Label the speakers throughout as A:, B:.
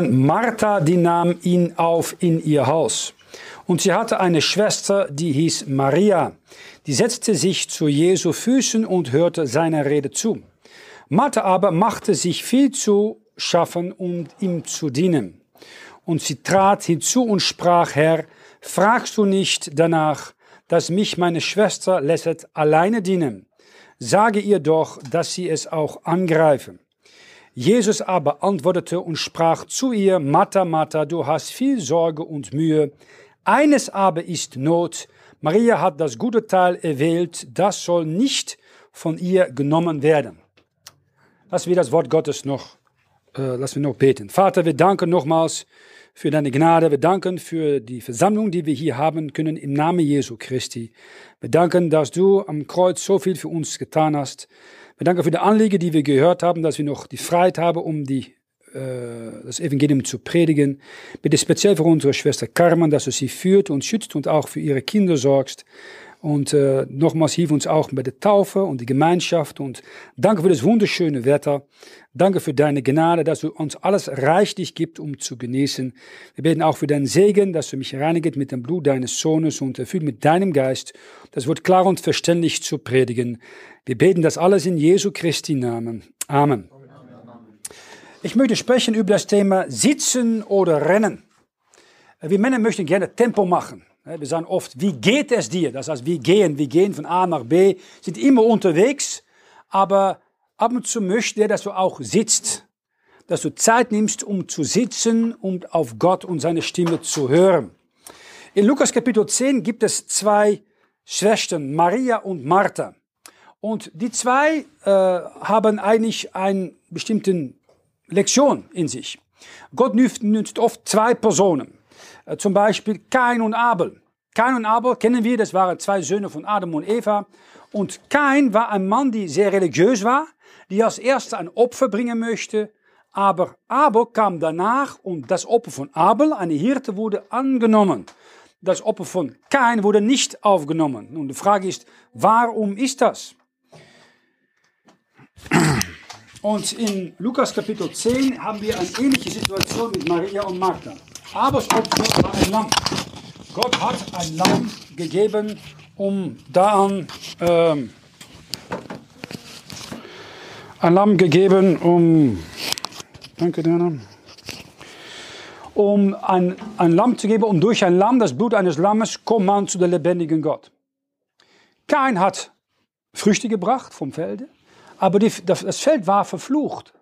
A: Martha, die nahm ihn auf in ihr Haus. Und sie hatte eine Schwester, die hieß Maria. Die setzte sich zu Jesu Füßen und hörte seiner Rede zu. Martha aber machte sich viel zu schaffen, um ihm zu dienen. Und sie trat hinzu und sprach, Herr, fragst du nicht danach, dass mich meine Schwester lässet alleine dienen? Sage ihr doch, dass sie es auch angreifen. Jesus aber antwortete und sprach zu ihr, Martha, Martha, du hast viel Sorge und Mühe. Eines aber ist Not. Maria hat das gute Teil erwählt, das soll nicht von ihr genommen werden. Lassen wir das Wort Gottes noch, äh, lassen wir noch beten. Vater, wir danken nochmals für deine Gnade. Wir danken für die Versammlung, die wir hier haben können im Namen Jesu Christi. Wir danken, dass du am Kreuz so viel für uns getan hast. Wir danken für die Anliegen, die wir gehört haben, dass wir noch die Freiheit haben, um die, äh, das Evangelium zu predigen. Bitte speziell für unsere Schwester Carmen, dass du sie führt und schützt und auch für ihre Kinder sorgst. Und äh, nochmals hilf uns auch bei der Taufe und die Gemeinschaft. Und danke für das wunderschöne Wetter. Danke für deine Gnade, dass du uns alles reichlich gibt, um zu genießen. Wir beten auch für deinen Segen, dass du mich reinigst mit dem Blut deines Sohnes und erfüllt mit deinem Geist. Das wird klar und verständlich zu predigen. Wir beten das alles in Jesu Christi Namen. Amen. Ich möchte sprechen über das Thema Sitzen oder Rennen. Wir Männer möchten gerne Tempo machen. Wir sagen oft, wie geht es dir? Das heißt, wir gehen, wir gehen von A nach B, sind immer unterwegs, aber ab und zu möchte er, dass du auch sitzt, dass du Zeit nimmst, um zu sitzen und auf Gott und seine Stimme zu hören. In Lukas Kapitel 10 gibt es zwei Schwestern, Maria und Martha. Und die zwei äh, haben eigentlich eine bestimmte Lektion in sich. Gott nützt oft zwei Personen. Äh, zum Beispiel Kain und Abel. Kain und Abel kennen wir, das waren zwei Söhne von Adam und Eva. Und Kain war ein Mann, der sehr religiös war, die als erster ein Opfer bringen möchte. Aber Abel kam danach und das Opfer von Abel, eine Hirte, wurde angenommen. Das Opfer von Kain wurde nicht aufgenommen. Nun, die Frage ist, warum ist das? Und in Lukas Kapitel 10 haben wir eine ähnliche Situation mit Maria und Martha. Abels Opfer war ein Lamm. Gott hat ein Lamm gegeben, um da an ähm, ein Lamm gegeben, um, danke Dana, um ein, ein Lamm zu geben, um durch ein Lamm, das Blut eines Lammes, kommt man zu der lebendigen Gott. Kein hat Früchte gebracht vom Felde, aber die, das Feld war verflucht.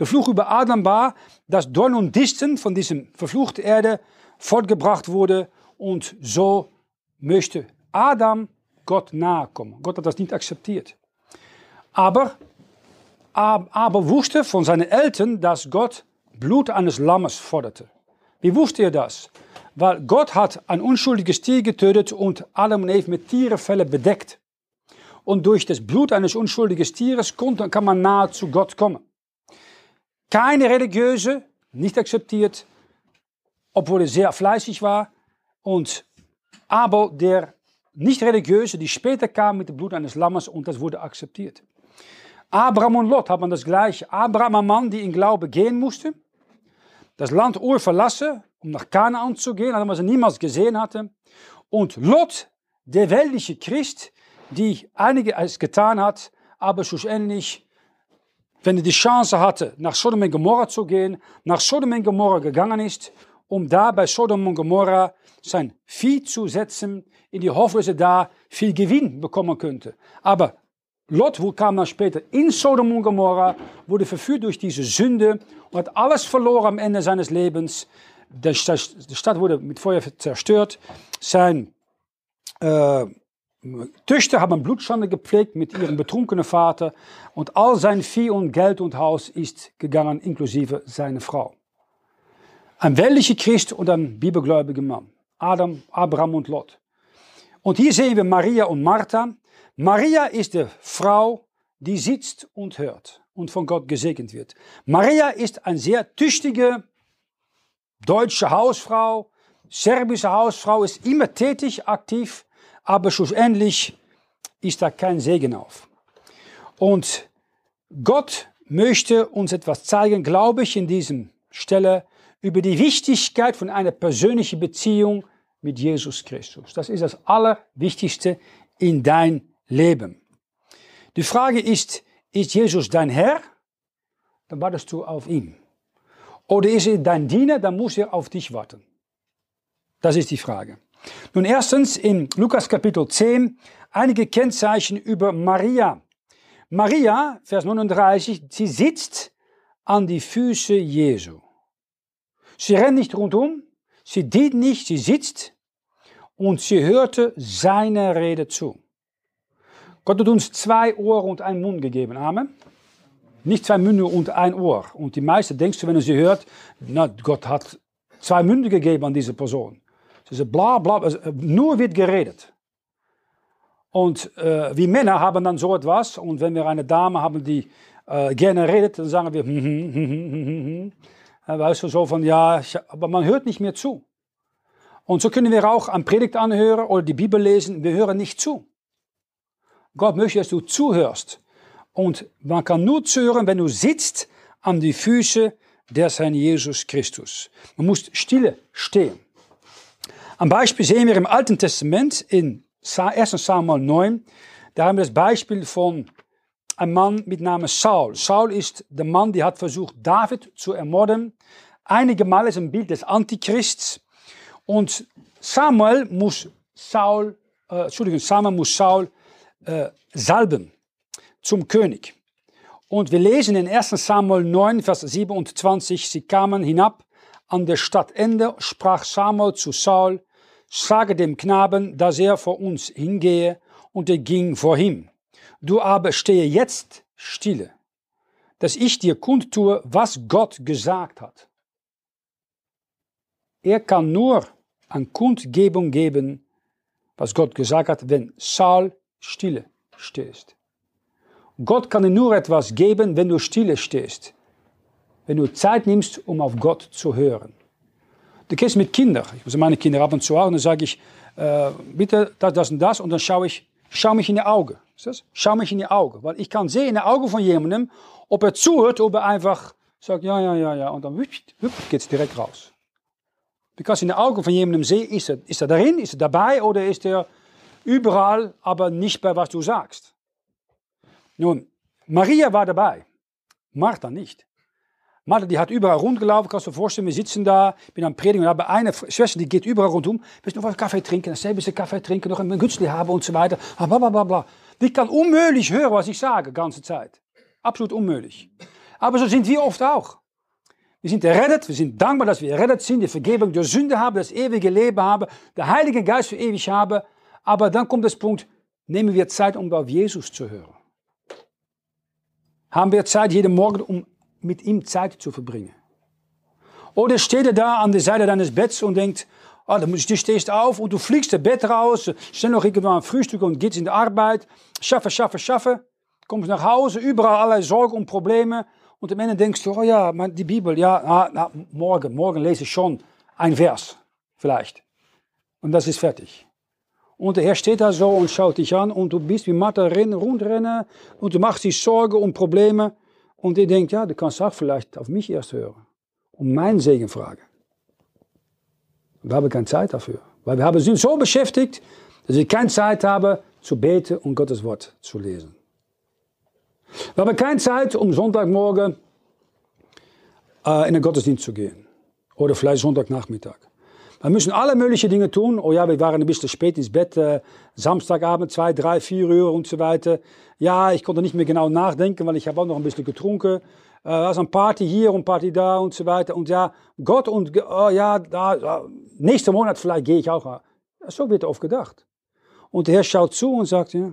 A: Der Fluch über Adam war, dass Dorn und Disteln von diesem verfluchten Erde fortgebracht wurde und so möchte Adam Gott nahe kommen. Gott hat das nicht akzeptiert. Aber aber wusste von seinen Eltern, dass Gott Blut eines Lammes forderte. Wie wusste er das? Weil Gott hat ein unschuldiges Tier getötet und Adam und Eve mit Tierenfelle bedeckt. Und durch das Blut eines unschuldigen Tieres kann man nahe zu Gott kommen. Keine religiöse, nicht akzeptiert, obwohl er sehr fleißig war. Und aber der nicht religiöse, die später kam mit dem Blut eines Lammes und das wurde akzeptiert. Abraham und Lot haben das gleiche. Abraham, ein Mann, der in Glaube gehen musste, das Land Ur verlassen, um nach Kanaan zu gehen, was er niemals gesehen hatte. Und Lot, der weltliche Christ, die einiges getan hat, aber schlussendlich, wenn er die Chance hatte, nach Sodom und Gomorra zu gehen, nach Sodom und Gomorra gegangen ist, um da bei Sodom und Gomorra sein Vieh zu setzen, in die Hoffnung, dass er da viel Gewinn bekommen könnte. Aber Lot kam dann später in Sodom und Gomorra, wurde verführt durch diese Sünde und hat alles verloren am Ende seines Lebens. Die Stadt wurde mit Feuer zerstört. Sein äh, Töchter haben Blutschande gepflegt mit ihrem betrunkenen Vater und all sein Vieh und Geld und Haus ist gegangen, inklusive seine Frau. Ein weltlicher Christ und ein bibelgläubiger Mann. Adam, Abraham und Lot. Und hier sehen wir Maria und Martha, Maria ist die Frau, die sitzt und hört und von Gott gesegnet wird. Maria ist eine sehr tüchtige deutsche Hausfrau, serbische Hausfrau, ist immer tätig, aktiv, aber schlussendlich ist da kein Segen auf. Und Gott möchte uns etwas zeigen, glaube ich, in diesem Stelle über die Wichtigkeit von einer persönlichen Beziehung mit Jesus Christus. Das ist das Allerwichtigste in dein Leben. Die Frage ist, ist Jesus dein Herr? Dann wartest du auf ihn. Oder ist er dein Diener? Dann muss er auf dich warten. Das ist die Frage. Nun erstens in Lukas Kapitel 10 einige Kennzeichen über Maria. Maria, Vers 39, sie sitzt an die Füße Jesu. Sie rennt nicht rundum, sie dient nicht, sie sitzt und sie hörte seine Rede zu. Gott hat uns zwei Ohren und einen Mund gegeben. Amen. Nicht zwei Münder und ein Ohr. Und die meisten denkst du, wenn du sie hört, na, Gott hat zwei Münder gegeben an diese Person. Sie sagt, bla bla, also, nur wird geredet. Und äh, wir Männer haben dann so etwas, und wenn wir eine Dame haben, die äh, gerne redet, dann sagen wir, hm, hm, hm, hm, hm. weißt du, so von, ja, aber man hört nicht mehr zu. Und so können wir auch an Predigt anhören oder die Bibel lesen, wir hören nicht zu. Gott möchte, dass du zuhörst. Und man kann nur zuhören, wenn du sitzt an die Füße des Herrn Jesus Christus. Man muss stille stehen. Am Beispiel sehen wir im Alten Testament in 1 Samuel 9, da haben wir das Beispiel von einem Mann mit Namen Saul. Saul ist der Mann, der hat versucht, David zu ermorden. Einige Mal ist ein Bild des Antichrists. Und Samuel muss Saul, äh, Entschuldigung, Samuel muss Saul äh, salben zum König. Und wir lesen in 1 Samuel 9, Vers 27, sie kamen hinab an der Stadtende, sprach Samuel zu Saul, sage dem Knaben, dass er vor uns hingehe, und er ging vor ihm. Du aber stehe jetzt stille, dass ich dir kundtue, was Gott gesagt hat. Er kann nur an Kundgebung geben, was Gott gesagt hat, wenn Saul stille stehst. Gott kann dir nur etwas geben, wenn du stille stehst. Wenn du Zeit nimmst, um auf Gott zu hören. Du kennst mit Kindern. Ich muss meine Kinder ab und zu auch und dann sage ich, äh, bitte das, das und das und dann schaue ich, schau mich in die Augen. Schau mich in die Augen. Weil ich kann sehen in die Augen von jemandem, ob er zuhört, ob er einfach sagt, ja, ja, ja, ja. Und dann geht es direkt raus. Kannst in die Augen von jemandem sehen, ist er, ist er darin, ist er dabei oder ist er überall, aber nicht bei was du sagst. Nun, Maria war dabei, Martha nicht. Martha, die hat überall rundgelaufen, kannst du dir vorstellen, wir sitzen da, bin am Predigen und habe eine Schwester, die geht überall rundum, willst du noch was Kaffee trinken, dann ein Kaffee trinken, noch ein Gützli haben und so weiter, blablabla. Die kann unmöglich hören, was ich sage, ganze Zeit. Absolut unmöglich. Aber so sind wir oft auch. Wir sind errettet, wir sind dankbar, dass wir errettet sind, die Vergebung der Sünde haben, das ewige Leben haben, der Heilige Geist für ewig haben. Aber dann kommt das Punkt, nehmen wir Zeit, um auf Jesus zu hören. Haben wir Zeit jeden Morgen, um mit ihm Zeit zu verbringen? Oder steht er da an der Seite deines Betts und denkt, ah, du stehst auf und du fliegst das Bett raus, schnell noch irgendwann ein Frühstück und gehst in die Arbeit, schaffe, schaffe, schaffe, kommst nach Hause, überall allerlei Sorgen und Probleme und am Ende denkst du, oh ja, die Bibel, ja, na, na, morgen, morgen lese ich schon ein Vers, vielleicht. Und das ist fertig. Und der Herr steht da so und schaut dich an und du bist wie rennen, rundrennen und du machst dir Sorgen und Probleme. Und ihr denkt, ja, du kannst auch vielleicht auf mich erst hören. Um meinen Segen fragen. Wir haben keine Zeit dafür. Weil wir sind so beschäftigt, dass ich keine Zeit habe, zu beten und Gottes Wort zu lesen. Wir haben keine Zeit, um Sonntagmorgen äh, in den Gottesdienst zu gehen. Oder vielleicht Sonntagnachmittag. Wir müssen alle möglichen Dinge tun. Oh ja, wir waren ein bisschen spät ins Bett, äh, Samstagabend, zwei, drei, vier Uhr und so weiter. Ja, ich konnte nicht mehr genau nachdenken, weil ich habe auch noch ein bisschen getrunken. Äh, also ein Party hier und Party da und so weiter. Und ja, Gott und, oh ja, da, nächsten Monat vielleicht gehe ich auch. So wird oft gedacht. Und der Herr schaut zu und sagt, ja,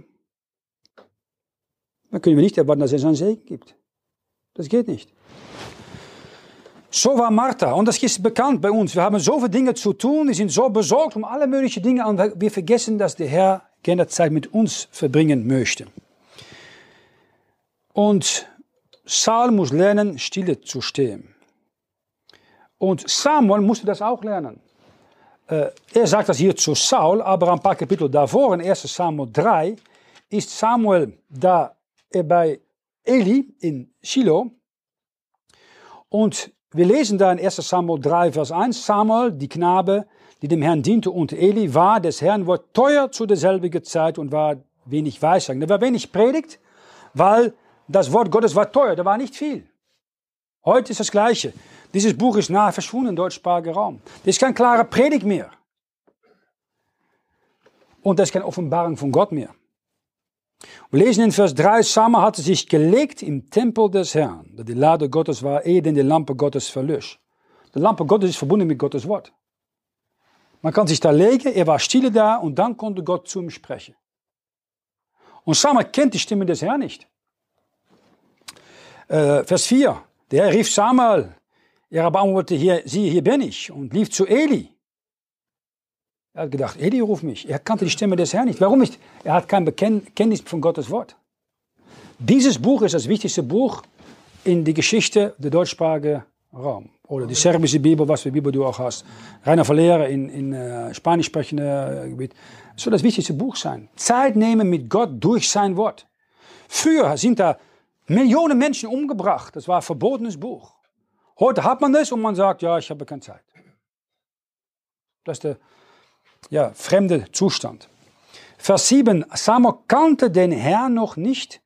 A: dann können wir nicht erwarten, dass er seinen Segen gibt. Das geht nicht. So war Martha und das ist bekannt bei uns. Wir haben so viele Dinge zu tun, wir sind so besorgt um alle möglichen Dinge und wir vergessen, dass der Herr gerne Zeit mit uns verbringen möchte. Und Saul muss lernen, stille zu stehen. Und Samuel musste das auch lernen. Äh, er sagt das hier zu Saul, aber ein paar Kapitel davor, in 1 Samuel 3, ist Samuel da bei Eli in Shiloh und wir lesen da in 1 Samuel 3, Vers 1, Samuel, die Knabe, die dem Herrn diente und Eli war des Herrn Wort teuer zu derselbigen Zeit und war wenig Weissagen. Da war wenig Predigt, weil das Wort Gottes war teuer, da war nicht viel. Heute ist das Gleiche. Dieses Buch ist nahe verschwunden im deutschsprachigen Raum. Das ist kein klarer Predigt mehr. Und das ist keine Offenbarung von Gott mehr. Wir lesen in Vers 3, Samuel hatte sich gelegt im Tempel des Herrn, da die Lade Gottes war, ehe denn die Lampe Gottes verlöscht. Die Lampe Gottes ist verbunden mit Gottes Wort. Man kann sich da legen, er war stille da und dann konnte Gott zu ihm sprechen. Und Samuel kennt die Stimme des Herrn nicht. Äh, Vers 4, der Herr rief Samuel, er aber antwortete, hier, siehe, hier bin ich und lief zu Eli. Er hat gedacht, Eli ruft mich. Er kannte die Stimme des Herrn nicht. Warum nicht? Er hat kein Bekenntnis von Gottes Wort. Dieses Buch ist das wichtigste Buch in die Geschichte der deutschsprachigen Raum. Oder die serbische Bibel, was für Bibel du auch hast. Rainer Verlehrer in, in uh, spanisch sprechenden Gebiet. Das soll das wichtigste Buch sein. Zeit nehmen mit Gott durch sein Wort. Früher sind da Millionen Menschen umgebracht. Das war ein verbotenes Buch. Heute hat man das und man sagt, ja, ich habe keine Zeit. Das ist der ja, fremde Zustand. Vers 7, Samuel kannte den Herrn noch nicht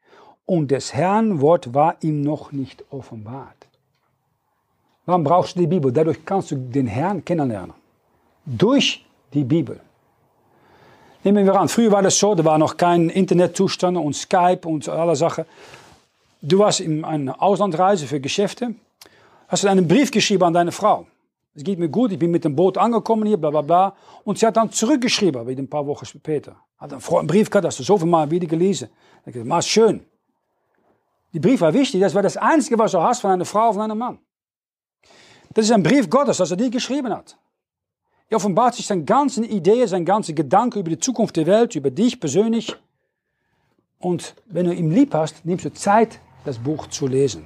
A: und des Herrn Wort war ihm noch nicht offenbart. Warum brauchst du die Bibel? Dadurch kannst du den Herrn kennenlernen. Durch die Bibel. Nehmen wir an, früher war das so, da war noch kein Internetzustand und Skype und alle Sachen. Du warst in einer Auslandreise für Geschäfte, hast du einen Brief geschrieben an deine Frau es geht mir gut, ich bin mit dem Boot angekommen hier, bla bla bla. Und sie hat dann zurückgeschrieben, wieder ein paar Wochen später. Hat einen Brief gehabt, hast du so viel Mal wieder gelesen. Ich dachte, mal schön. Die Brief war wichtig, das war das Einzige, was du hast von einer Frau, von einem Mann. Das ist ein Brief Gottes, das er dir geschrieben hat. Er offenbart sich seine ganzen Ideen, seine ganzen Gedanken über die Zukunft der Welt, über dich persönlich. Und wenn du ihm lieb hast, nimmst du Zeit, das Buch zu lesen.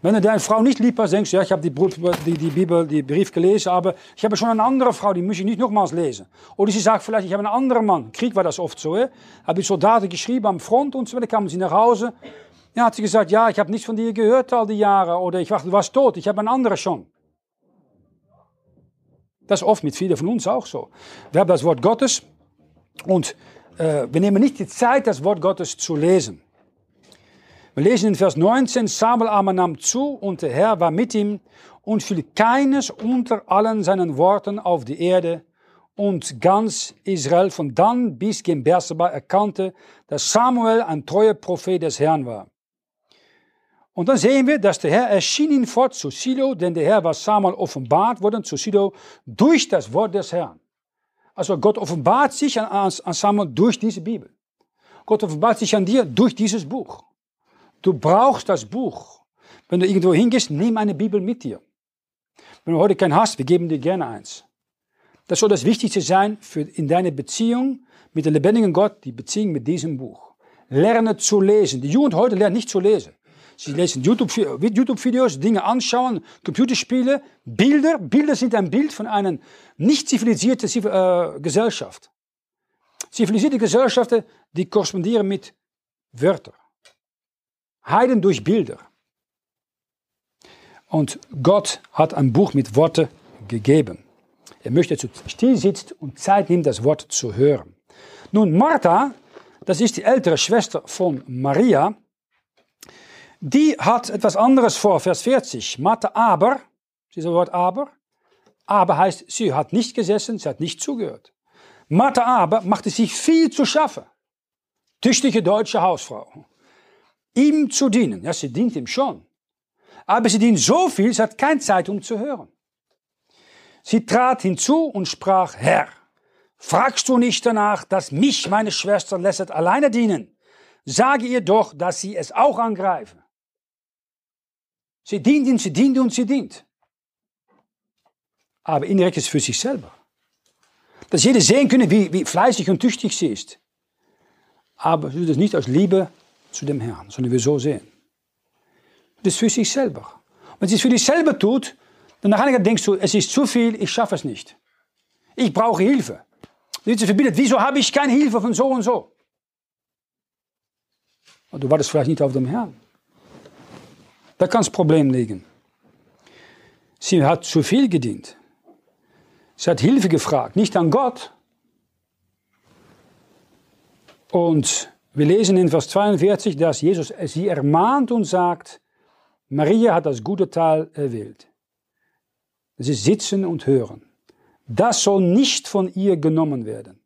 A: Wenn du deine Frau nicht lieb hast, denkst du, ja, ich habe die, die, die, Bibel, die Brief gelesen, aber ich habe schon eine andere Frau, die muss ich nicht nochmals lesen. Oder sie sagt vielleicht, ich habe einen anderen Mann. Krieg war das oft so. Eh? Habe die Soldaten geschrieben am Front und so weiter, kamen sie nach Hause. Ja, hat sie gesagt, ja, ich habe nichts von dir gehört all die Jahre. Oder ich dachte, du warst tot, ich habe einen anderen schon. Das ist oft mit vielen von uns auch so. Wir haben das Wort Gottes und äh, wir nehmen nicht die Zeit, das Wort Gottes zu lesen. Wir lesen in Vers 19, Samuel aber nahm zu und der Herr war mit ihm und fiel keines unter allen seinen Worten auf die Erde. Und ganz Israel von dann bis gen Berseba erkannte, dass Samuel ein treuer Prophet des Herrn war. Und dann sehen wir, dass der Herr erschien ihn fort zu Silo, denn der Herr war Samuel offenbart worden zu Silo durch das Wort des Herrn. Also Gott offenbart sich an, an Samuel durch diese Bibel. Gott offenbart sich an dir durch dieses Buch. Du brauchst das Buch. Wenn du irgendwo hingehst, nimm eine Bibel mit dir. Wenn du heute keinen hast, wir geben dir gerne eins. Das soll das Wichtigste sein für in deiner Beziehung mit dem lebendigen Gott, die Beziehung mit diesem Buch. Lerne zu lesen. Die Jugend heute lernt nicht zu lesen. Sie lesen YouTube-Videos, YouTube Dinge anschauen, Computerspiele, Bilder. Bilder sind ein Bild von einer nicht zivilisierten äh, Gesellschaft. Zivilisierte Gesellschaften, die korrespondieren mit Wörtern. Heiden durch Bilder. Und Gott hat ein Buch mit Worten gegeben. Er möchte, dass du still sitzt und Zeit nimmt, das Wort zu hören. Nun, Martha, das ist die ältere Schwester von Maria, die hat etwas anderes vor, Vers 40. Martha aber, dieses Wort aber, aber heißt, sie hat nicht gesessen, sie hat nicht zugehört. Martha aber machte sich viel zu schaffen. Tüchtige deutsche Hausfrau ihm zu dienen. Ja, sie dient ihm schon. Aber sie dient so viel, sie hat keine Zeit, um zu hören. Sie trat hinzu und sprach, Herr, fragst du nicht danach, dass mich meine Schwester lässt alleine dienen? Sage ihr doch, dass sie es auch angreife. Sie dient ihm, sie dient und sie dient. Aber indirekt ist es für sich selber. Dass jeder sehen können, wie, wie fleißig und tüchtig sie ist. Aber sie tut es nicht aus Liebe zu dem Herrn, sondern wir so sehen. Das ist für sich selber. Wenn sie es für dich selber tut, dann nachher denkst du, es ist zu viel, ich schaffe es nicht. Ich brauche Hilfe. Du verbindet, wieso habe ich keine Hilfe von so und so? Du wartest vielleicht nicht auf den Herrn. Da kann das Problem liegen. Sie hat zu viel gedient. Sie hat Hilfe gefragt, nicht an Gott. Und wir lesen in Vers 42, dass Jesus sie ermahnt und sagt, Maria hat das gute Teil erwählt. Ist Sitzen und Hören. Das soll nicht von ihr genommen werden.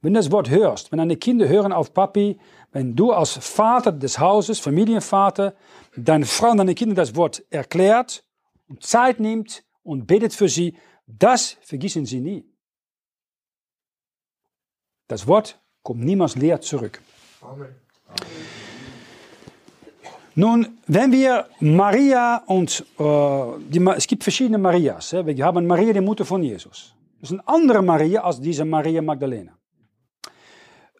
A: Wenn du das Wort hörst, wenn deine Kinder hören auf Papi, wenn du als Vater des Hauses, Familienvater, deine Frau und deine Kinder das Wort erklärt und Zeit nimmt und betet für sie, das vergessen sie nie. Das Wort kommt niemals leer zurück. Amen. Nun, wenn wir Maria und äh, die, es gibt verschiedene Marias. Hè? Wir haben Maria, die Mutter von Jesus. Das ist eine andere Maria als diese Maria Magdalena.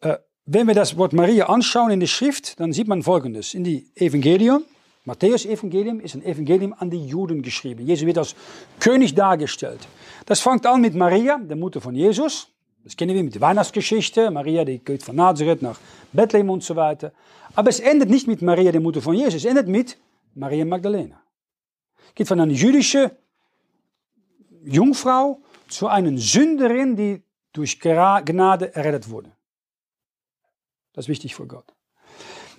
A: Äh, wenn wir das Wort Maria anschauen in der Schrift, dann sieht man Folgendes. In die Evangelium, Matthäus-Evangelium ist ein Evangelium an die Juden geschrieben. Jesus wird als König dargestellt. Das fängt an mit Maria, der Mutter von Jesus. Das kennen wir mit der Weihnachtsgeschichte. Maria, die geht von Nazareth nach Bethlehem und so weiter. Aber es endet nicht mit Maria, der Mutter von Jesus. Es endet mit Maria Magdalena. Es geht von einer jüdischen Jungfrau zu einer Sünderin, die durch Gnade errettet wurde. Das ist wichtig für Gott.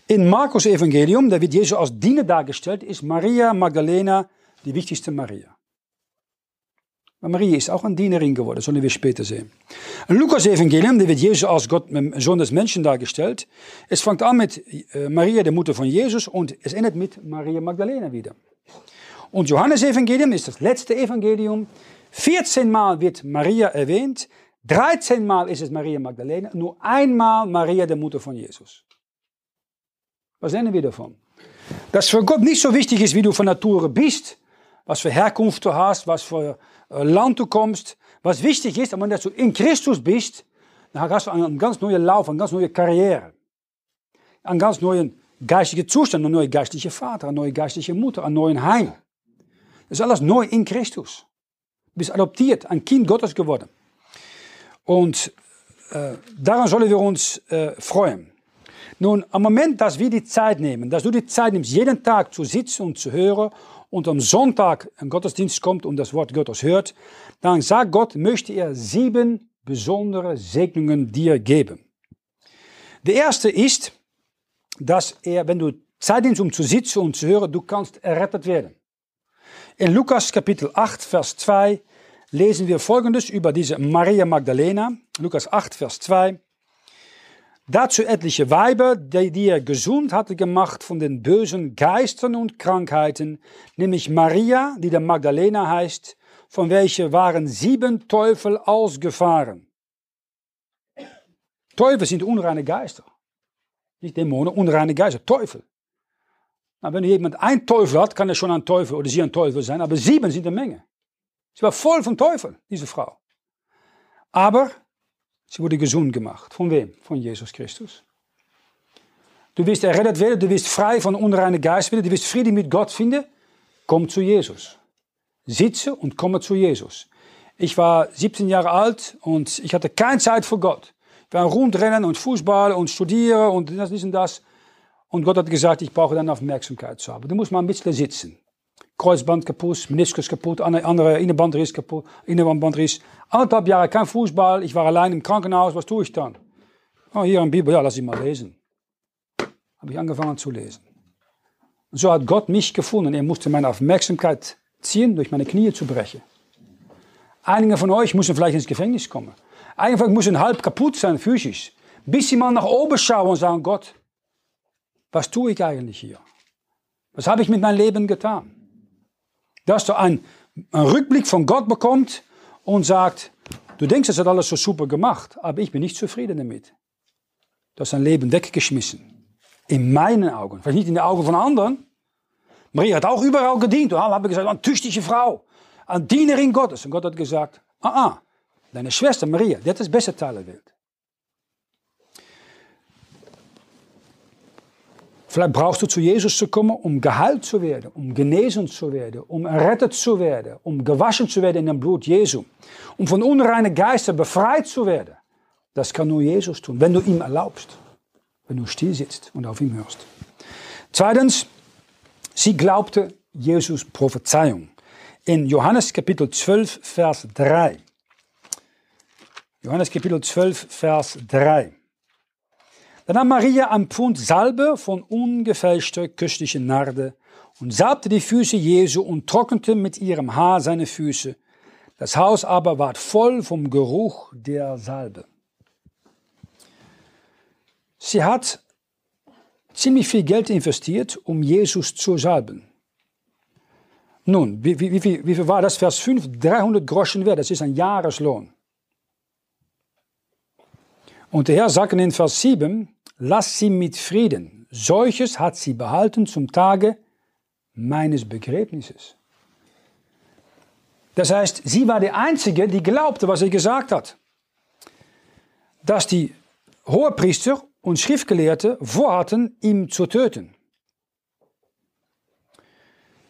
A: In Markus Evangelium, da wird Jesus als Diener dargestellt, ist Maria Magdalena die wichtigste Maria. Maria ist auch eine Dienerin geworden, sollen wir später sehen. In Lukas Evangelium, da wird Jesus als Gott, Sohn des Menschen dargestellt. Es fängt an mit Maria, der Mutter von Jesus, und es endet mit Maria Magdalena wieder. Und Johannes Evangelium ist das letzte Evangelium. 14 Mal wird Maria erwähnt, 13 Mal ist es Maria Magdalena, nur einmal Maria, der Mutter von Jesus. Was lernen wir davon? Dass für Gott nicht so wichtig ist, wie du von Natur bist, was für Herkunft du hast, was für äh, Land du kommst. Was wichtig ist, wenn du in Christus bist, dann hast du einen ganz neuen Lauf, eine ganz neue Karriere. Einen ganz neuen geistigen Zustand, einen neuen geistlichen Vater, eine neue geistliche Mutter, einen neuen Heim. Das ist alles neu in Christus. Du bist adoptiert, ein Kind Gottes geworden. Und äh, daran sollen wir uns äh, freuen. Nun, am Moment, dass wir die Zeit nehmen, dass du die Zeit nimmst, jeden Tag zu sitzen und zu hören und am Sonntag ein Gottesdienst kommt und das Wort Gottes hört, dann sagt Gott, möchte er sieben besondere Segnungen dir geben. Der erste ist, dass er, wenn du Zeit nimmst, um zu sitzen und zu hören, du kannst errettet werden. In Lukas Kapitel 8, Vers 2 lesen wir Folgendes über diese Maria Magdalena. Lukas 8, Vers 2. Dazu etliche Weiber, die, die er gesund hatte gemacht von den bösen Geistern und Krankheiten, nämlich Maria, die der Magdalena heißt, von welcher waren sieben Teufel ausgefahren. Teufel sind unreine Geister. Nicht Dämonen, unreine Geister, Teufel. Na, wenn jemand ein Teufel hat, kann er schon ein Teufel oder sie ein Teufel sein, aber sieben sind eine Menge. Sie war voll von Teufel, diese Frau. Aber Sie wurde gesund gemacht. Von wem? Von Jesus Christus. Du wirst errettet werden, du wirst frei von unreinen Geist werden, du wirst Frieden mit Gott finden. Komm zu Jesus. Sitze und komme zu Jesus. Ich war 17 Jahre alt und ich hatte keine Zeit für Gott. Ich war rundrennen und Fußball und studieren und das, dies und das. Und Gott hat gesagt, ich brauche dann Aufmerksamkeit zu haben. Du musst mal ein bisschen sitzen. Kreuzband kaputt, Meniskus kaputt, andere Innenbandriss kaputt, Innenbandriss. Anderthalb Jahre kein Fußball, ich war allein im Krankenhaus, was tue ich dann? Oh, hier ein Bibel, ja, lass ich mal lesen. Habe ich angefangen zu lesen. Und so hat Gott mich gefunden. Er musste meine Aufmerksamkeit ziehen, durch meine Knie zu brechen. Einige von euch müssen vielleicht ins Gefängnis kommen. Einige von euch müssen halb kaputt sein, physisch. Bis sie mal nach oben schauen und sagen, Gott, was tue ich eigentlich hier? Was habe ich mit meinem Leben getan? Dass du einen, einen Rückblick von Gott bekommst und sagt, du denkst, es hat alles so super gemacht, aber ich bin nicht zufrieden damit. Du hast dein Leben weggeschmissen. In meinen Augen, vielleicht nicht in den Augen von anderen. Maria hat auch überall gedient. Und alle haben gesagt, eine tüchtige Frau, eine Dienerin Gottes. Und Gott hat gesagt, ah, ah, deine Schwester Maria, die hat das beste Teil der Welt. Vielleicht brauchst du zu Jesus zu kommen, um geheilt zu werden, um genesen zu werden, um errettet zu werden, um gewaschen zu werden in dem Blut Jesu, um von unreinen Geistern befreit zu werden. Das kann nur Jesus tun, wenn du ihm erlaubst, wenn du still sitzt und auf ihn hörst. Zweitens, sie glaubte Jesus Prophezeiung. in Johannes Kapitel 12, Vers 3. Johannes Kapitel 12, Vers 3. Da nahm Maria ein Pfund Salbe von ungefälschter köstlicher Narde und salbte die Füße Jesu und trocknete mit ihrem Haar seine Füße. Das Haus aber ward voll vom Geruch der Salbe. Sie hat ziemlich viel Geld investiert, um Jesus zu salben. Nun, wie, wie, wie, wie viel war das? Vers 5, 300 Groschen wert, das ist ein Jahreslohn. Und der Herr sagt in Vers 7, lass sie mit Frieden. Solches hat sie behalten zum Tage meines Begräbnisses. Das heißt, sie war die Einzige, die glaubte, was er gesagt hat. Dass die Hohepriester und Schriftgelehrte vorhatten, ihn zu töten.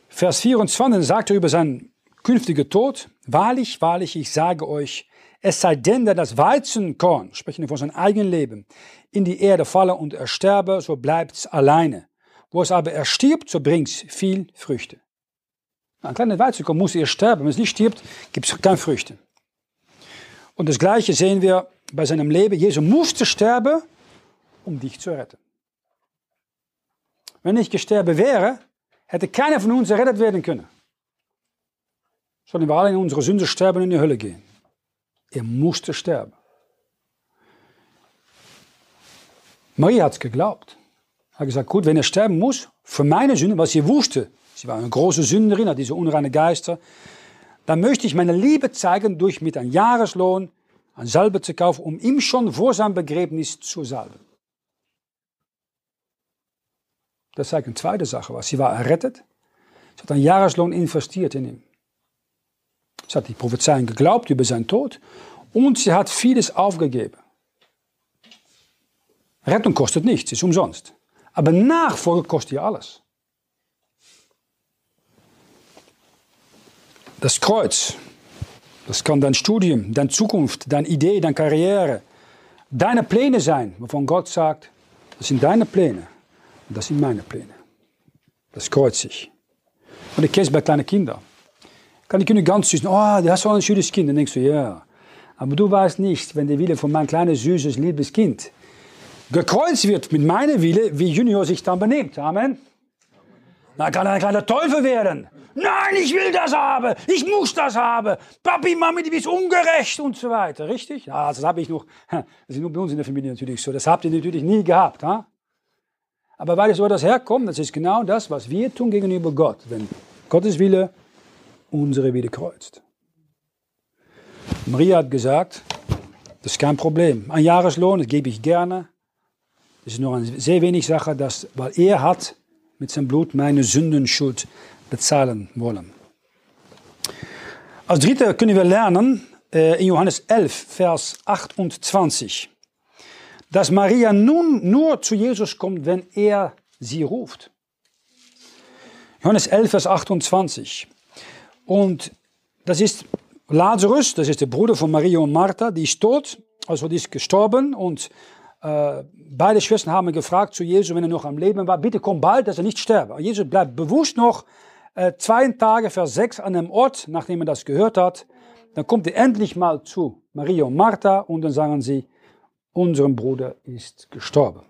A: Vers 24 sagt er über seinen künftigen Tod, Wahrlich, wahrlich, ich sage euch, es sei denn, dass das Weizenkorn, sprechen von seinem eigenen Leben, in die Erde falle und er sterbe, so bleibt's alleine. Wo es aber erstirbt, so bringt's viel Früchte. Ein kleiner Weizenkorn muss er sterben. Wenn es nicht stirbt, gibt's keine Früchte. Und das Gleiche sehen wir bei seinem Leben. Jesus musste sterben, um dich zu retten. Wenn ich gestorben wäre, hätte keiner von uns errettet werden können. Sondern wir alle in unsere Sünde sterben und in die Hölle gehen. Er musste sterben. Maria hat es geglaubt. Er hat gesagt, gut, wenn er sterben muss, für meine Sünde, was sie wusste, sie war eine große Sünderin, hat diese unreine Geister, dann möchte ich meine Liebe zeigen durch mit einem Jahreslohn ein Salbe zu kaufen, um ihm schon vor seinem Begräbnis zu salben. Das zeigt eine zweite Sache was. Sie war errettet. Sie hat einen Jahreslohn investiert in ihn. Sie hat die Prophezeiung geglaubt über seinen Tod und sie hat vieles aufgegeben. Rettung kostet nichts, ist umsonst. Aber Nachfolge kostet ihr alles. Das Kreuz, das kann dein Studium, deine Zukunft, deine Idee, deine Karriere, deine Pläne sein, wovon Gott sagt, das sind deine Pläne. Und das sind meine Pläne. Das kreuzt sich. Und ich kenne es bei kleinen Kindern. Kann die Kinder ganz süß, oh, du hast so ein schönes Kind. Dann denkst du, ja. Aber du weißt nicht, wenn der Wille von meinem kleinen, süßes, liebes Kind gekreuzt wird mit meiner Wille, wie Junior sich dann benimmt. Amen. Dann kann er ein kleiner Teufel werden. Nein, ich will das haben. Ich muss das haben. Papi, Mami, die bist ungerecht und so weiter. Richtig? Ja, das habe ich noch. Das ist nur bei uns in der Familie natürlich so. Das habt ihr natürlich nie gehabt. Ha? Aber weil es wo das herkommt, das ist genau das, was wir tun gegenüber Gott, wenn Gottes Wille unsere Wille kreuzt. Maria hat gesagt, das ist kein Problem. Ein Jahreslohn, das gebe ich gerne. Das ist nur eine sehr wenig Sache, dass, weil er hat mit seinem Blut meine Sündenschuld bezahlen wollen. Als dritte können wir lernen äh, in Johannes 11, Vers 28 dass Maria nun nur zu Jesus kommt, wenn er sie ruft. Johannes 11, Vers 28. Und das ist Lazarus, das ist der Bruder von Maria und Martha, die ist tot, also die ist gestorben und äh, beide Schwestern haben gefragt zu Jesus, wenn er noch am Leben war, bitte komm bald, dass er nicht sterbe. Jesus bleibt bewusst noch äh, zwei Tage, Vers 6 an einem Ort, nachdem er das gehört hat. Dann kommt er endlich mal zu Maria und Martha und dann sagen sie, unserem Bruder ist gestorben.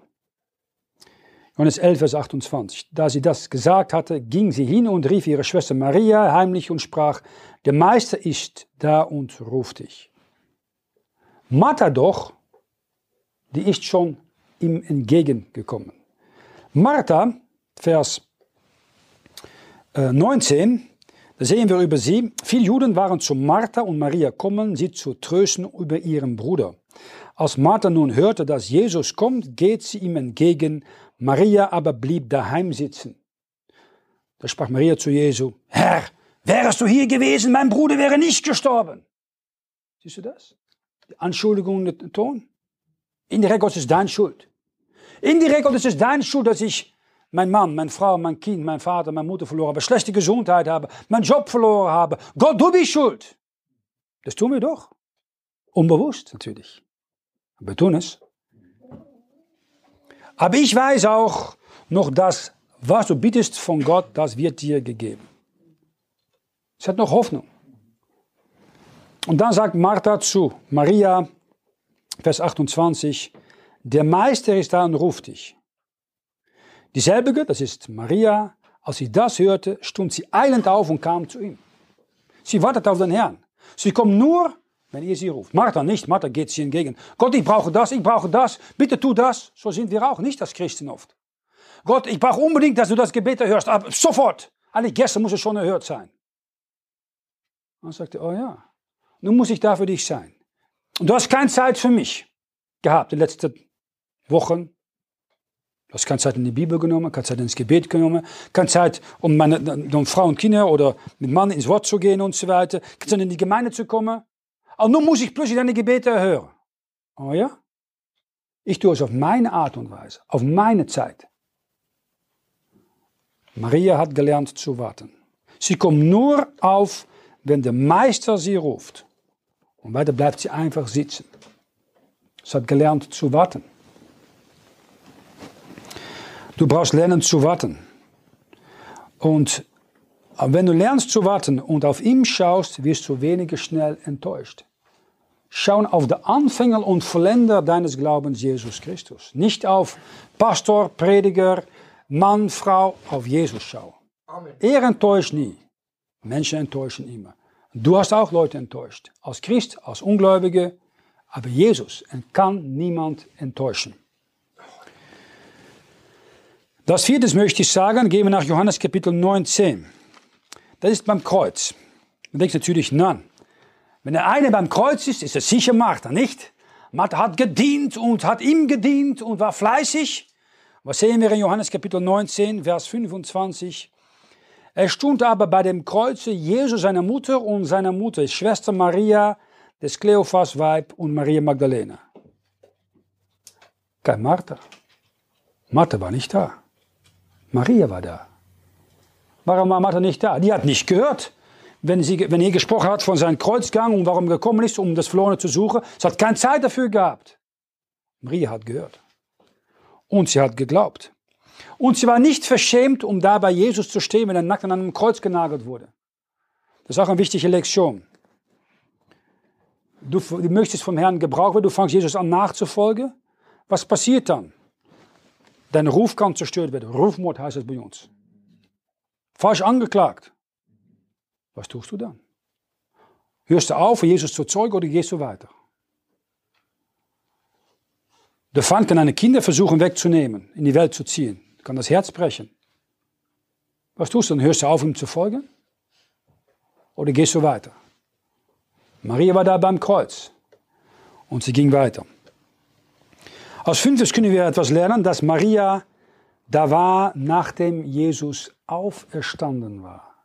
A: Johannes 11, Vers 28. Da sie das gesagt hatte, ging sie hin und rief ihre Schwester Maria heimlich und sprach, der Meister ist da und ruft dich. Martha doch, die ist schon ihm entgegengekommen. Martha, Vers 19, äh, da sehen wir über sie, viele Juden waren zu Martha und Maria kommen, sie zu trösten über ihren Bruder. Als Martha nun hörte, dass Jesus kommt, geht sie ihm entgegen, Maria aber blieb daheim sitzen. Da sprach Maria zu Jesu, Herr, wärst du hier gewesen, mein Bruder wäre nicht gestorben. Siehst du das? Die Anschuldigung in Ton? Indirekt Gott ist deine Schuld. Indirekt Gott ist es deine Schuld, dass ich mein Mann, meine Frau, mein Kind, mein Vater, meine Mutter verloren habe, schlechte Gesundheit habe, meinen Job verloren habe. Gott, du bist schuld. Das tun wir doch. Unbewusst natürlich. Wir tun es. Aber ich weiß auch noch, dass was du bittest von Gott, das wird dir gegeben. Sie hat noch Hoffnung. Und dann sagt Martha zu Maria, Vers 28, der Meister ist da und ruft dich. Dieselbige, das ist Maria, als sie das hörte, stund sie eilend auf und kam zu ihm. Sie wartet auf den Herrn. Sie kommt nur, wenn ihr sie ruft. Martha nicht, Martha geht sie entgegen. Gott, ich brauche das, ich brauche das, bitte tu das. So sind wir auch nicht als Christen oft. Gott, ich brauche unbedingt, dass du das Gebet erhörst, aber sofort. Eigentlich gestern muss es schon erhört sein. Dann sagte oh ja, nun muss ich da für dich sein. Und du hast keine Zeit für mich gehabt, die letzten Wochen. Du hast keine Zeit in die Bibel genommen, keine Zeit ins Gebet genommen, keine Zeit, um meine um Frau und Kinder oder mit Mann ins Wort zu gehen und so weiter, keine Zeit in die Gemeinde zu kommen. Und nun muss ich plötzlich deine Gebete erhören. Oh ja? Ich tue es auf meine Art und Weise, auf meine Zeit. Maria hat gelernt zu warten. Sie kommt nur auf, wenn der Meister sie ruft. Und weiter bleibt sie einfach sitzen. Sie hat gelernt zu warten. Du brauchst lernen zu warten. Und wenn du lernst zu warten und auf ihn schaust, wirst du weniger schnell enttäuscht. Schau auf den Anfänger und Vollender deines Glaubens, Jesus Christus. Nicht auf Pastor, Prediger, Mann, Frau, auf Jesus schau. Amen. Er enttäuscht nie. Menschen enttäuschen immer. Du hast auch Leute enttäuscht. Als Christ, als Ungläubige. Aber Jesus kann niemand enttäuschen. Das vierte möchte ich sagen, gehen wir nach Johannes Kapitel 19. Das ist beim Kreuz. Man denkt natürlich, nein. Wenn der eine beim Kreuz ist, ist es sicher Martha, nicht? Martha hat gedient und hat ihm gedient und war fleißig. Was sehen wir in Johannes Kapitel 19, Vers 25? Er stund aber bei dem Kreuze Jesu, seiner Mutter und seiner Mutter, Schwester Maria, des Kleophas Weib und Maria Magdalena. Kein Martha. Martha war nicht da. Maria war da. Warum war Martha nicht da? Die hat nicht gehört, wenn, sie, wenn er gesprochen hat von seinem Kreuzgang und warum er gekommen ist, um das Verlorene zu suchen. Sie hat keine Zeit dafür gehabt. Maria hat gehört. Und sie hat geglaubt. Und sie war nicht verschämt, um da bei Jesus zu stehen, wenn er nackt an einem Kreuz genagelt wurde. Das ist auch eine wichtige Lektion. Du, du möchtest vom Herrn Gebrauch werden, du fängst Jesus an nachzufolgen. Was passiert dann? Dein Ruf kann zerstört werden. Rufmord heißt es bei uns. Falsch angeklagt. Was tust du dann? Hörst du auf, Jesus zu zeugen oder gehst du weiter? Der Feind kann deine Kinder versuchen wegzunehmen, in die Welt zu ziehen. Kann das Herz brechen. Was tust du dann? Hörst du auf, ihm zu folgen? Oder gehst du weiter? Maria war da beim Kreuz und sie ging weiter. Als fünftes können wir etwas lernen, dass Maria da war, nachdem Jesus auferstanden war.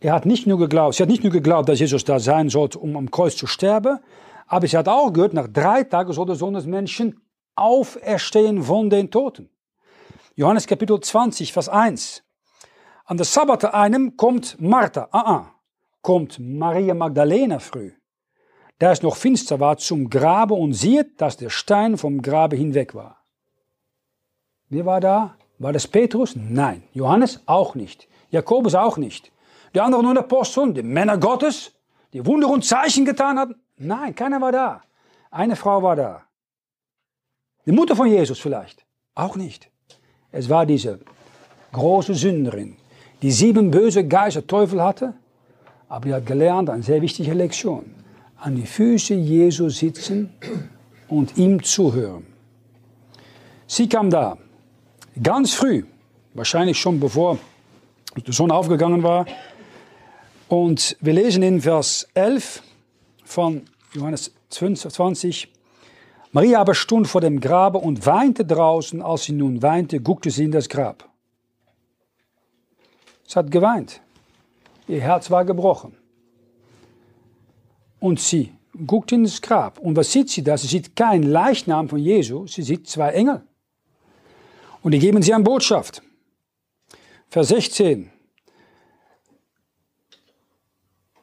A: Er hat nicht nur geglaubt, sie hat nicht nur geglaubt, dass Jesus da sein sollte, um am Kreuz zu sterben, aber sie hat auch gehört, nach drei Tagen soll der Sohn des Menschen auferstehen von den Toten. Johannes Kapitel 20, Vers 1. An der Sabbat einem kommt Martha, ah, ah, kommt Maria Magdalena früh, da es noch finster war, zum Grabe und sieht, dass der Stein vom Grabe hinweg war. Wer war da? War das Petrus? Nein. Johannes auch nicht. Jakobus auch nicht. Die anderen neun Aposteln, die Männer Gottes, die Wunder und Zeichen getan hatten? Nein, keiner war da. Eine Frau war da. Die Mutter von Jesus vielleicht? Auch nicht. Es war diese große Sünderin, die sieben böse Geister Teufel hatte, aber die hat gelernt, eine sehr wichtige Lektion, an die Füße Jesu sitzen und ihm zuhören. Sie kam da, ganz früh, wahrscheinlich schon bevor die Sonne aufgegangen war, und wir lesen in Vers 11 von Johannes 20, Maria aber stund vor dem Grabe und weinte draußen. Als sie nun weinte, guckte sie in das Grab. Sie hat geweint. Ihr Herz war gebrochen. Und sie guckt in das Grab. Und was sieht sie da? Sie sieht keinen Leichnam von Jesu, sie sieht zwei Engel. Und die geben sie eine Botschaft. Vers 16.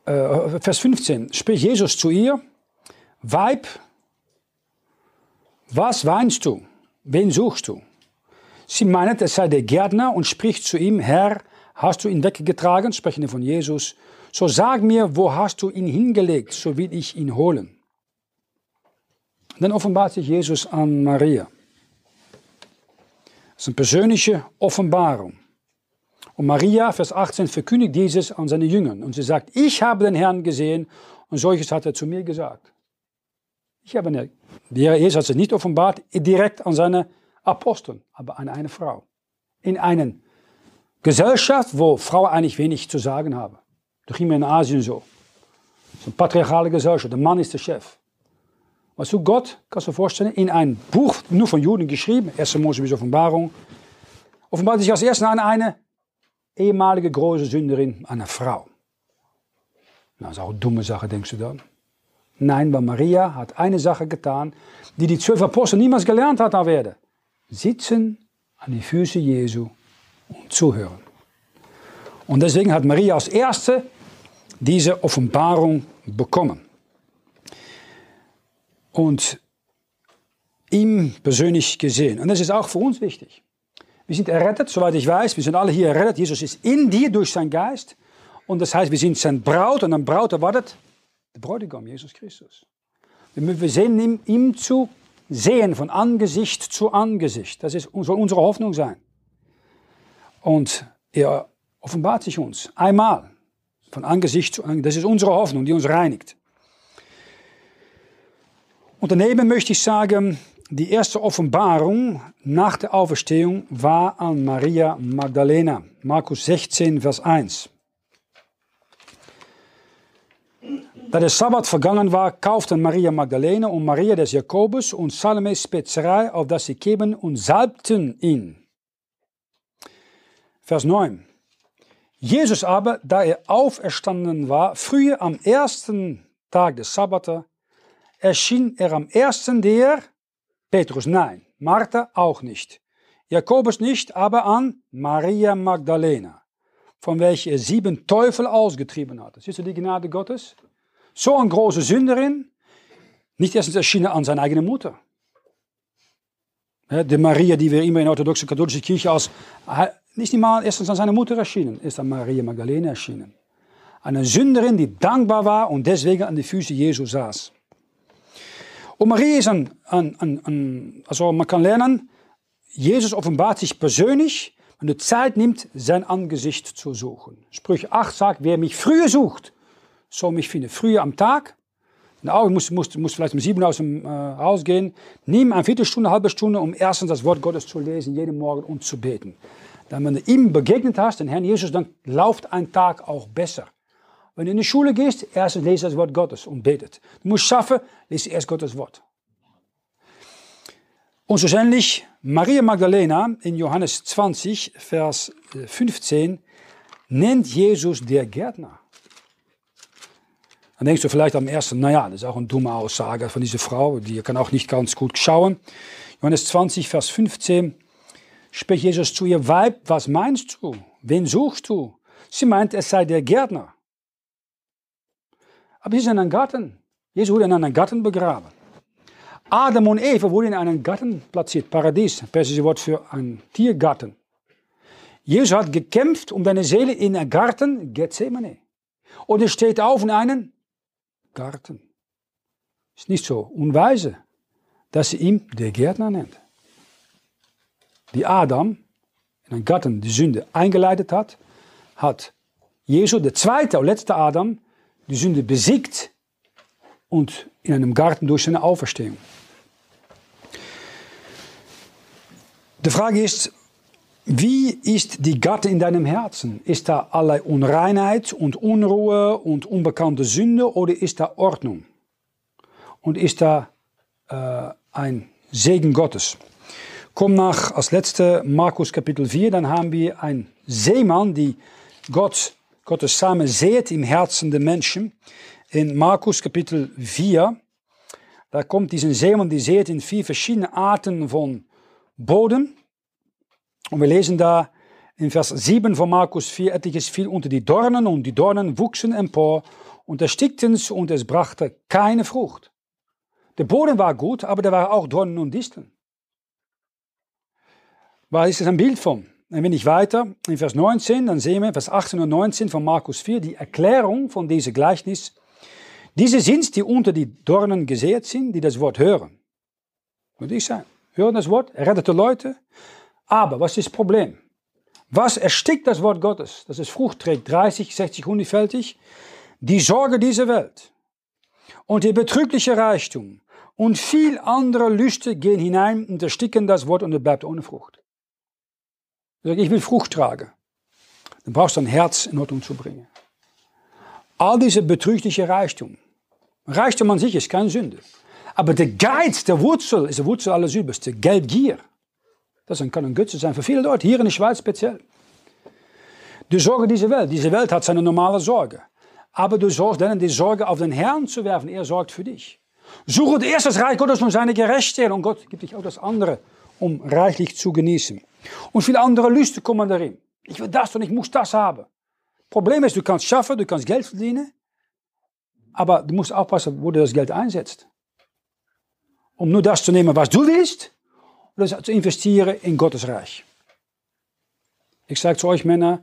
A: Äh, Vers 15. Spricht Jesus zu ihr, Weib, was weinst du? Wen suchst du? Sie meint, es sei der Gärtner und spricht zu ihm, Herr, Hast du ihn weggetragen, sprechende von Jesus, so sag mir, wo hast du ihn hingelegt, so will ich ihn holen. Dann offenbart sich Jesus an Maria. Das ist eine persönliche Offenbarung. Und Maria, Vers 18, verkündigt dieses an seine Jüngern. Und sie sagt, ich habe den Herrn gesehen und solches hat er zu mir gesagt. Ich habe der Jesus hat es nicht offenbart direkt an seine Aposteln, aber an eine Frau. In einer Gesellschaft, wo Frauen eigentlich wenig zu sagen haben. Das ging mir in Asien so. Das ist eine patriarchale Gesellschaft, der Mann ist der Chef. Weißt du, Gott, kannst du dir vorstellen, in ein Buch nur von Juden geschrieben, 1. Mose bis Offenbarung, offenbart sich als erstes an eine ehemalige große Sünderin, eine Frau. Das ist auch eine dumme Sache, denkst du dann? Nein, weil Maria hat eine Sache getan, die die zwölf Apostel niemals gelernt hat werden. Sitzen an die Füße Jesu und zuhören. Und deswegen hat Maria als erste diese Offenbarung bekommen. Und ihm persönlich gesehen. Und das ist auch für uns wichtig. Wir sind errettet, soweit ich weiß. Wir sind alle hier errettet. Jesus ist in dir durch seinen Geist. Und das heißt, wir sind sein Braut. Und ein Braut erwartet der Bräutigam, Jesus Christus. Wir sehen ihm, ihm zu sehen, von Angesicht zu Angesicht. Das ist, soll unsere Hoffnung sein. Und er offenbart sich uns einmal, von Angesicht zu Angesicht. Das ist unsere Hoffnung, die uns reinigt. Und daneben möchte ich sagen, die erste Offenbarung nach der Auferstehung war an Maria Magdalena. Markus 16, Vers 1. Da der Sabbat vergangen war, kauften Maria Magdalena und Maria des Jakobus und Salome Spezerei, auf das sie kämen und salbten ihn. Vers 9. Jesus aber, da er auferstanden war, früher am ersten Tag des Sabbats, erschien er am ersten der Petrus, nein, Martha auch nicht, Jakobus nicht, aber an Maria Magdalena, von welcher er sieben Teufel ausgetrieben hatte. Siehst du die Gnade Gottes? So eine große Sünderin, nicht erstens erschienen an seine eigene Mutter. Die Maria, die wir immer in der orthodoxen katholischen Kirche als, nicht mal erstens an seine Mutter erschienen, ist an Maria Magdalena erschienen. Eine Sünderin, die dankbar war und deswegen an die Füße Jesu saß. Und Maria ist ein, ein, ein, ein, also man kann lernen, Jesus offenbart sich persönlich, wenn du Zeit nimmt, sein Angesicht zu suchen. Sprüche 8 sagt, wer mich früher sucht, soll mich finden. Früher am Tag, nou, ich muss, muss, muss vielleicht um sieben aus dem äh, Haus gehen, nimm eine Viertelstunde, eine halbe Stunde, um erstens das Wort Gottes zu lesen, jeden Morgen und zu beten. Dann, wenn du ihm begegnet hast, den Herrn Jesus, dann läuft ein Tag auch besser. Wenn du in die Schule gehst, erstens lese das Wort Gottes und betet. Du musst schaffen, lese erst Gottes Wort. Und schlussendlich, Maria Magdalena in Johannes 20, Vers 15, nennt Jesus der Gärtner. Dann denkst du vielleicht am ersten, naja, das ist auch eine dumme Aussage von dieser Frau, die kann auch nicht ganz gut schauen. Johannes 20, Vers 15 spricht Jesus zu ihr, Weib, was meinst du? Wen suchst du? Sie meint, es sei der Gärtner. Aber sie ist in einem Garten. Jesus wurde in einem Garten begraben. Adam und Eva wurden in einen Garten platziert, Paradies, persische Wort für einen Tiergarten. Jesus hat gekämpft um deine Seele in einem Garten, Gethsemane. Und er steht auf in einen Garten. Ist nicht so unweise, dass sie ihn der Gärtner nennt. Die Adam in einen Garten die Sünde eingeleitet hat, hat Jesus, der zweite letzte Adam, die Sünde besiegt und in einem Garten durch seine Auferstehung. Die Frage ist, wie ist die Gatte in deinem Herzen? Ist da allerlei Unreinheit und Unruhe und unbekannte Sünde oder ist da Ordnung? Und ist da äh, ein Segen Gottes? Komm nach als letzte Markus Kapitel 4, dann haben wir einen Seemann, die Gott, Gottes Samen sät im Herzen der Menschen. In Markus Kapitel 4, da kommt diesen Seemann, die sät in vier verschiedene Arten von Boden. Und wir lesen da in Vers 7 von Markus 4, etliches fiel unter die Dornen und die Dornen wuchsen empor und erstickten es und es brachte keine Frucht. Der Boden war gut, aber da waren auch Dornen und Disteln. Was ist das ein Bild von? dann bin ich weiter in Vers 19, dann sehen wir Vers 18 und 19 von Markus 4, die Erklärung von diesem Gleichnis. Diese sind, die unter die Dornen gesät sind, die das Wort hören. Würde ich sagen. Hören das Wort, rettete Leute. Aber was ist das Problem? Was erstickt das Wort Gottes, dass es Frucht trägt, 30, 60, 100-fältig? Die Sorge dieser Welt und der betrügliche Reichtum und viel andere Lüste gehen hinein und ersticken das Wort und es bleibt ohne Frucht. Ich will Frucht tragen. Dann brauchst du ein Herz in Ordnung zu bringen. All diese betrügliche Reichtum. Reichtum an sich ist keine Sünde. Aber der Geiz, der Wurzel, ist der Wurzel aller Übels, der Geldgier. Das kann ein Götze sein für viele Leute, hier in der Schweiz speziell. Die Sorge dieser Welt. Diese Welt hat seine normale Sorge. Aber du sollst dann die Sorge auf den Herrn zu werfen. Er sorgt für dich. Suche erst das Reich Gottes und seine Gerechtigkeit. Und Gott gibt dich auch das andere, um reichlich zu genießen. Und viele andere Lüste kommen darin. Ich will das und ich muss das haben. Problem ist, du kannst schaffen, du kannst Geld verdienen. Aber du musst aufpassen, wo du das Geld einsetzt. Um nur das zu nehmen, was du willst das zu investieren in Gottes Reich. Ich sage zu euch Männer,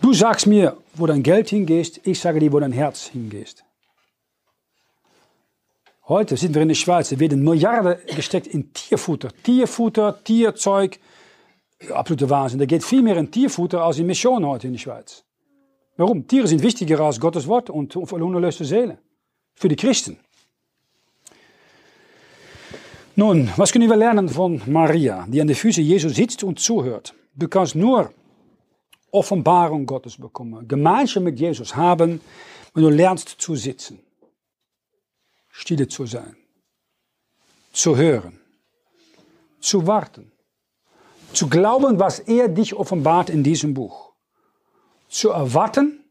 A: du sagst mir, wo dein Geld hingeht, ich sage dir, wo dein Herz hingeht. Heute sind wir in der Schweiz, da werden Milliarden gesteckt in Tierfutter. Tierfutter, Tierzeug, absolute Wahnsinn. Da geht viel mehr in Tierfutter als in Mission heute in der Schweiz. Warum? Tiere sind wichtiger als Gottes Wort und unerlöste Seelen. Für die Christen. Nun, was können wir lernen von Maria, die an den Füßen Jesu sitzt und zuhört? Du kannst nur Offenbarung Gottes bekommen, Gemeinschaft mit Jesus haben, wenn du lernst zu sitzen, stille zu sein, zu hören, zu warten, zu glauben, was er dich offenbart in diesem Buch, zu erwarten,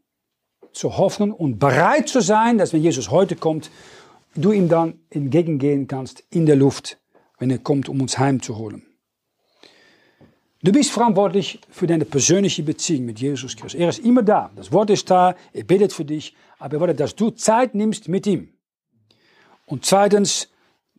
A: zu hoffen und bereit zu sein, dass wenn Jesus heute kommt, du ihm dann entgegengehen kannst in der Luft, wenn er kommt, um uns heimzuholen. Du bist verantwortlich für deine persönliche Beziehung mit Jesus Christus. Er ist immer da. Das Wort ist da. Er betet für dich. Aber er wollte, dass du Zeit nimmst mit ihm. Und zweitens,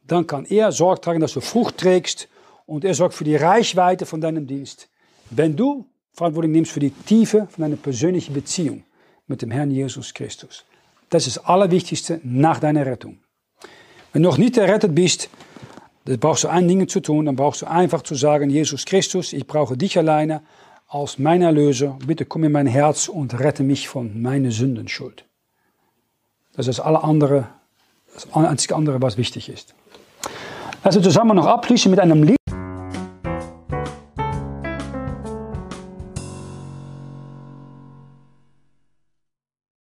A: dann kann er Sorge tragen, dass du Frucht trägst. Und er sorgt für die Reichweite von deinem Dienst. Wenn du Verantwortung nimmst für die Tiefe von deiner persönlichen Beziehung mit dem Herrn Jesus Christus. Das ist das Allerwichtigste nach deiner Rettung. Wenn du noch nicht errettet bist, dann brauchst du ein Ding zu tun, dann brauchst du einfach zu sagen, Jesus Christus, ich brauche dich alleine als mein Erlöser. Bitte komm in mein Herz und rette mich von meiner Sündenschuld. Das ist das alle andere, das einzige andere, was wichtig ist. Also zusammen noch abschließen mit einem Lied.